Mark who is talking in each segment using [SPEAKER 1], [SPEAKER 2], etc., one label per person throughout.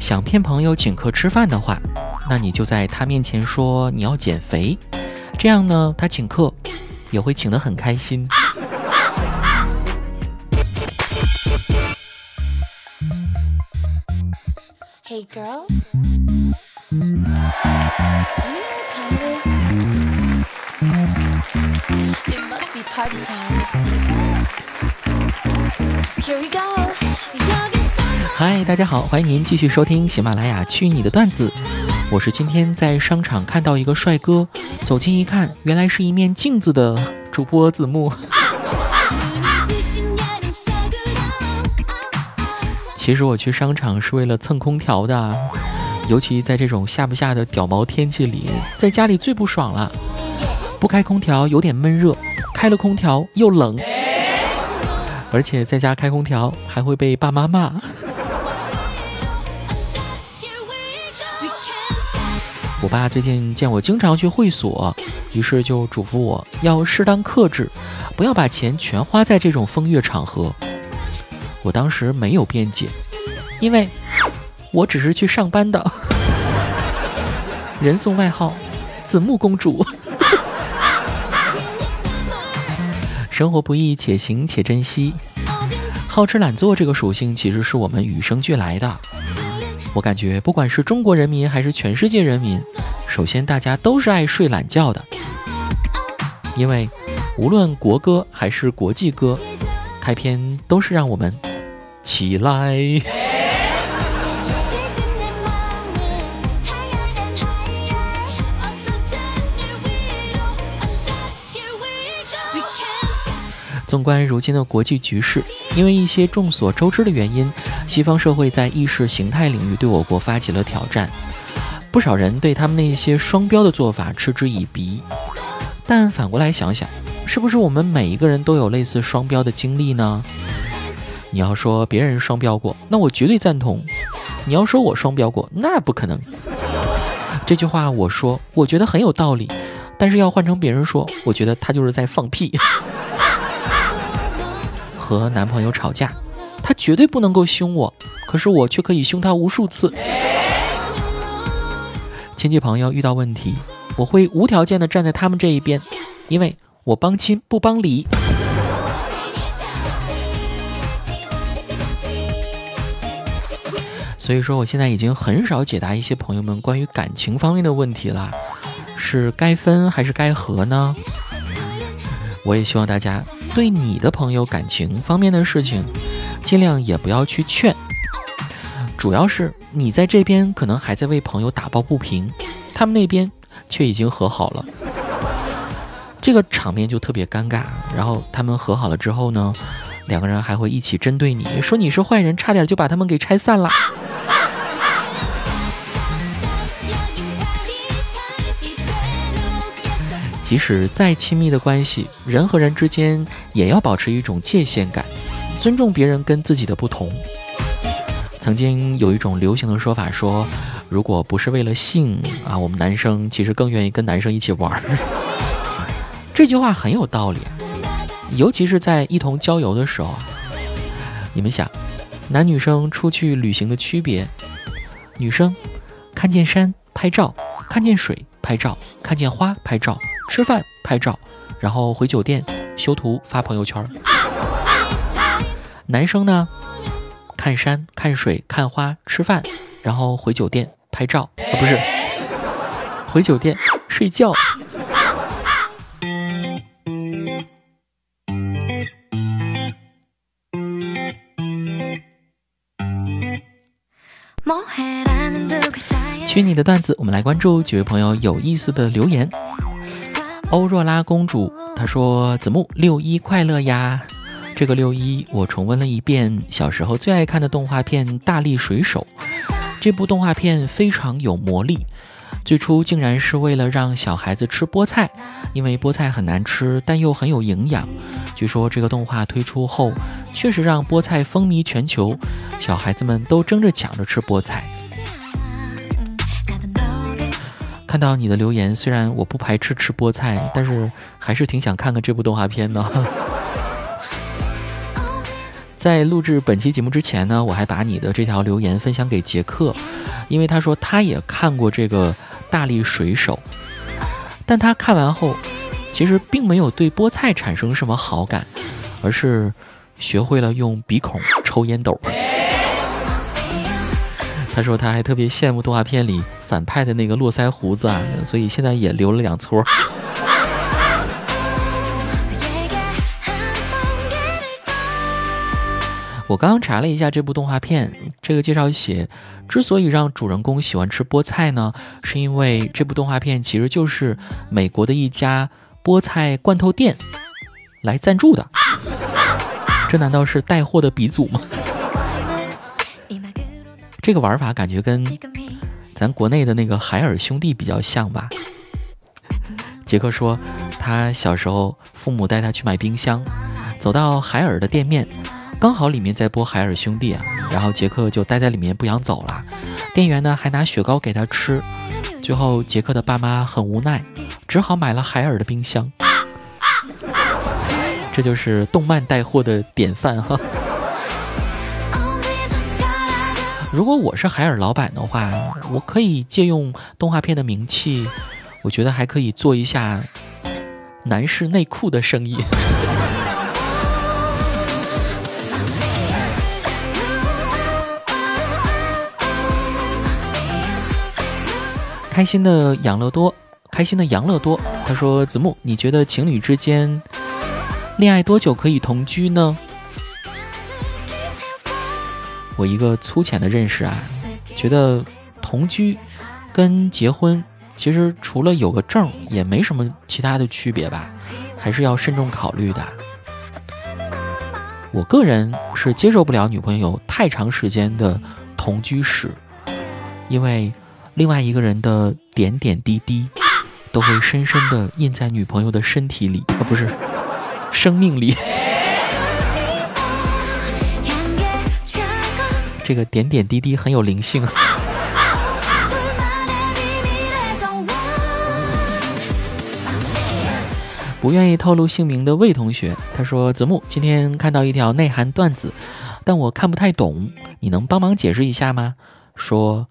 [SPEAKER 1] 想骗朋友请客吃饭的话，那你就在他面前说你要减肥，这样呢，他请客也会请得很开心。hey girls it must be party time here we go. 嗨，大家好，欢迎您继续收听喜马拉雅《去你的段子》，我是今天在商场看到一个帅哥，走近一看，原来是一面镜子的主播子木。其实我去商场是为了蹭空调的，尤其在这种下不下的屌毛天气里，在家里最不爽了。不开空调有点闷热，开了空调又冷，而且在家开空调还会被爸妈骂。爸最近见我经常去会所，于是就嘱咐我要适当克制，不要把钱全花在这种风月场合。我当时没有辩解，因为我只是去上班的。人送外号“子木公主”。生活不易，且行且珍惜。好吃懒做这个属性其实是我们与生俱来的。我感觉不管是中国人民还是全世界人民，首先大家都是爱睡懒觉的，因为无论国歌还是国际歌，开篇都是让我们。起来！纵观如今的国际局势，因为一些众所周知的原因，西方社会在意识形态领域对我国发起了挑战。不少人对他们那些双标的做法嗤之以鼻。但反过来想想，是不是我们每一个人都有类似双标的经历呢？你要说别人双标过，那我绝对赞同；你要说我双标过，那不可能。这句话我说，我觉得很有道理，但是要换成别人说，我觉得他就是在放屁。和男朋友吵架，他绝对不能够凶我，可是我却可以凶他无数次。亲戚朋友遇到问题，我会无条件的站在他们这一边，因为我帮亲不帮理。所以说，我现在已经很少解答一些朋友们关于感情方面的问题了，是该分还是该和呢？我也希望大家对你的朋友感情方面的事情，尽量也不要去劝。主要是你在这边可能还在为朋友打抱不平，他们那边却已经和好了，这个场面就特别尴尬。然后他们和好了之后呢，两个人还会一起针对你说你是坏人，差点就把他们给拆散了。即使再亲密的关系，人和人之间也要保持一种界限感，尊重别人跟自己的不同。曾经有一种流行的说法说，如果不是为了性啊，我们男生其实更愿意跟男生一起玩。这句话很有道理，尤其是在一同郊游的时候。你们想，男女生出去旅行的区别？女生看见山拍照，看见水拍照，看见花拍照。吃饭拍照，然后回酒店修图发朋友圈。男生呢，看山看水看花吃饭，然后回酒店拍照啊，不是，回酒店睡觉。去你的段子，我们来关注几位朋友有意思的留言。欧若拉公主她说：“子木六一快乐呀！这个六一我重温了一遍小时候最爱看的动画片《大力水手》。这部动画片非常有魔力，最初竟然是为了让小孩子吃菠菜，因为菠菜很难吃，但又很有营养。据说这个动画推出后，确实让菠菜风靡全球，小孩子们都争着抢着吃菠菜。”看到你的留言，虽然我不排斥吃菠菜，但是还是挺想看看这部动画片的。在录制本期节目之前呢，我还把你的这条留言分享给杰克，因为他说他也看过这个大力水手，但他看完后，其实并没有对菠菜产生什么好感，而是学会了用鼻孔抽烟斗。他说他还特别羡慕动画片里反派的那个络腮胡子啊，所以现在也留了两撮。我刚刚查了一下这部动画片，这个介绍写，之所以让主人公喜欢吃菠菜呢，是因为这部动画片其实就是美国的一家菠菜罐头店来赞助的。这难道是带货的鼻祖吗？这个玩法感觉跟咱国内的那个海尔兄弟比较像吧？杰克说，他小时候父母带他去买冰箱，走到海尔的店面。刚好里面在播海尔兄弟啊，然后杰克就待在里面不想走了。店员呢还拿雪糕给他吃，最后杰克的爸妈很无奈，只好买了海尔的冰箱。这就是动漫带货的典范哈。如果我是海尔老板的话，我可以借用动画片的名气，我觉得还可以做一下男士内裤的生意。开心的养乐多，开心的养乐多。他说：“子木，你觉得情侣之间恋爱多久可以同居呢？”我一个粗浅的认识啊，觉得同居跟结婚其实除了有个证，也没什么其他的区别吧，还是要慎重考虑的。我个人是接受不了女朋友太长时间的同居史，因为。另外一个人的点点滴滴，都会深深的印在女朋友的身体里，啊，不是，生命里。这个点点滴滴很有灵性。不愿意透露姓名的魏同学，他说：“子木，今天看到一条内涵段子，但我看不太懂，你能帮忙解释一下吗？”说。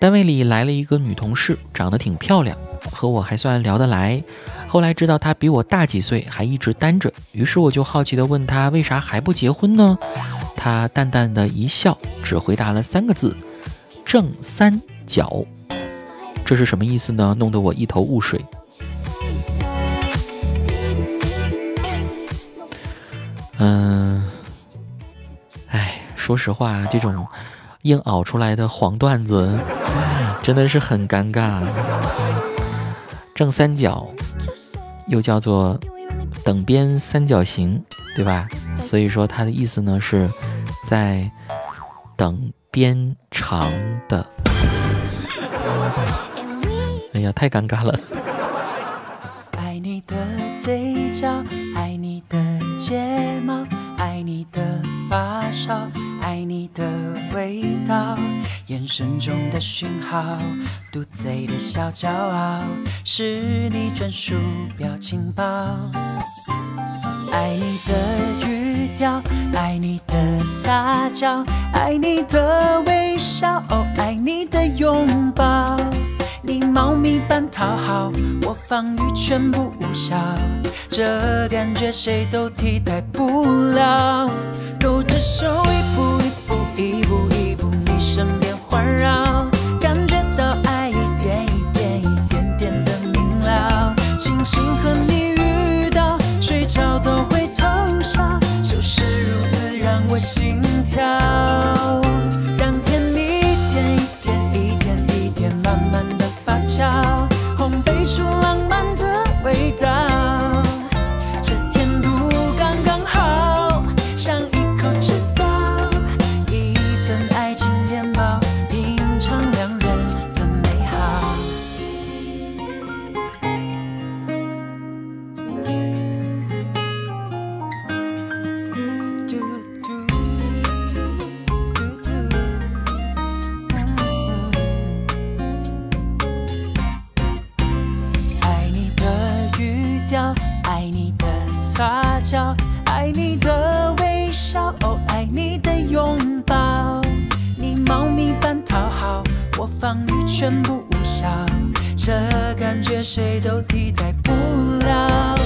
[SPEAKER 1] 单位里来了一个女同事，长得挺漂亮，和我还算聊得来。后来知道她比我大几岁，还一直单着，于是我就好奇地问她为啥还不结婚呢？她淡淡的一笑，只回答了三个字：正三角。这是什么意思呢？弄得我一头雾水。嗯，哎，说实话，这种。硬熬出来的黄段子，真的是很尴尬。正三角又叫做等边三角形，对吧？所以说它的意思呢是在等边长的。哎呀，太尴尬了。爱你的嘴角，爱你的睫毛，爱你的发烧。爱你的味道，眼神中的讯号，嘟嘴的小骄傲，是你专属表情包。爱你的语调，爱你的撒娇，爱你的微笑，哦，爱你的拥。猫咪般讨好，我防御全部无效，这感觉谁都替代不了。勾着手，一步。一步一步一步，你身边环绕，防御
[SPEAKER 2] 全部无效这感觉谁都替代不了。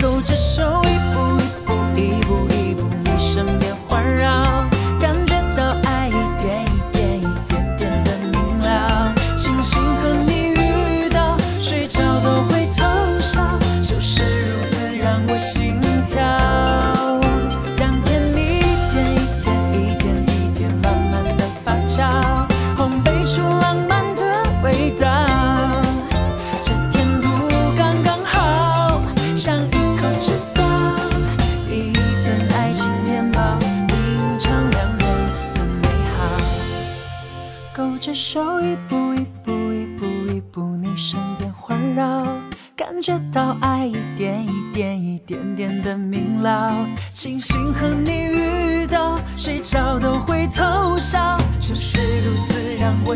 [SPEAKER 2] 勾着手一步一步一步一步你身边环绕。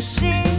[SPEAKER 2] 心。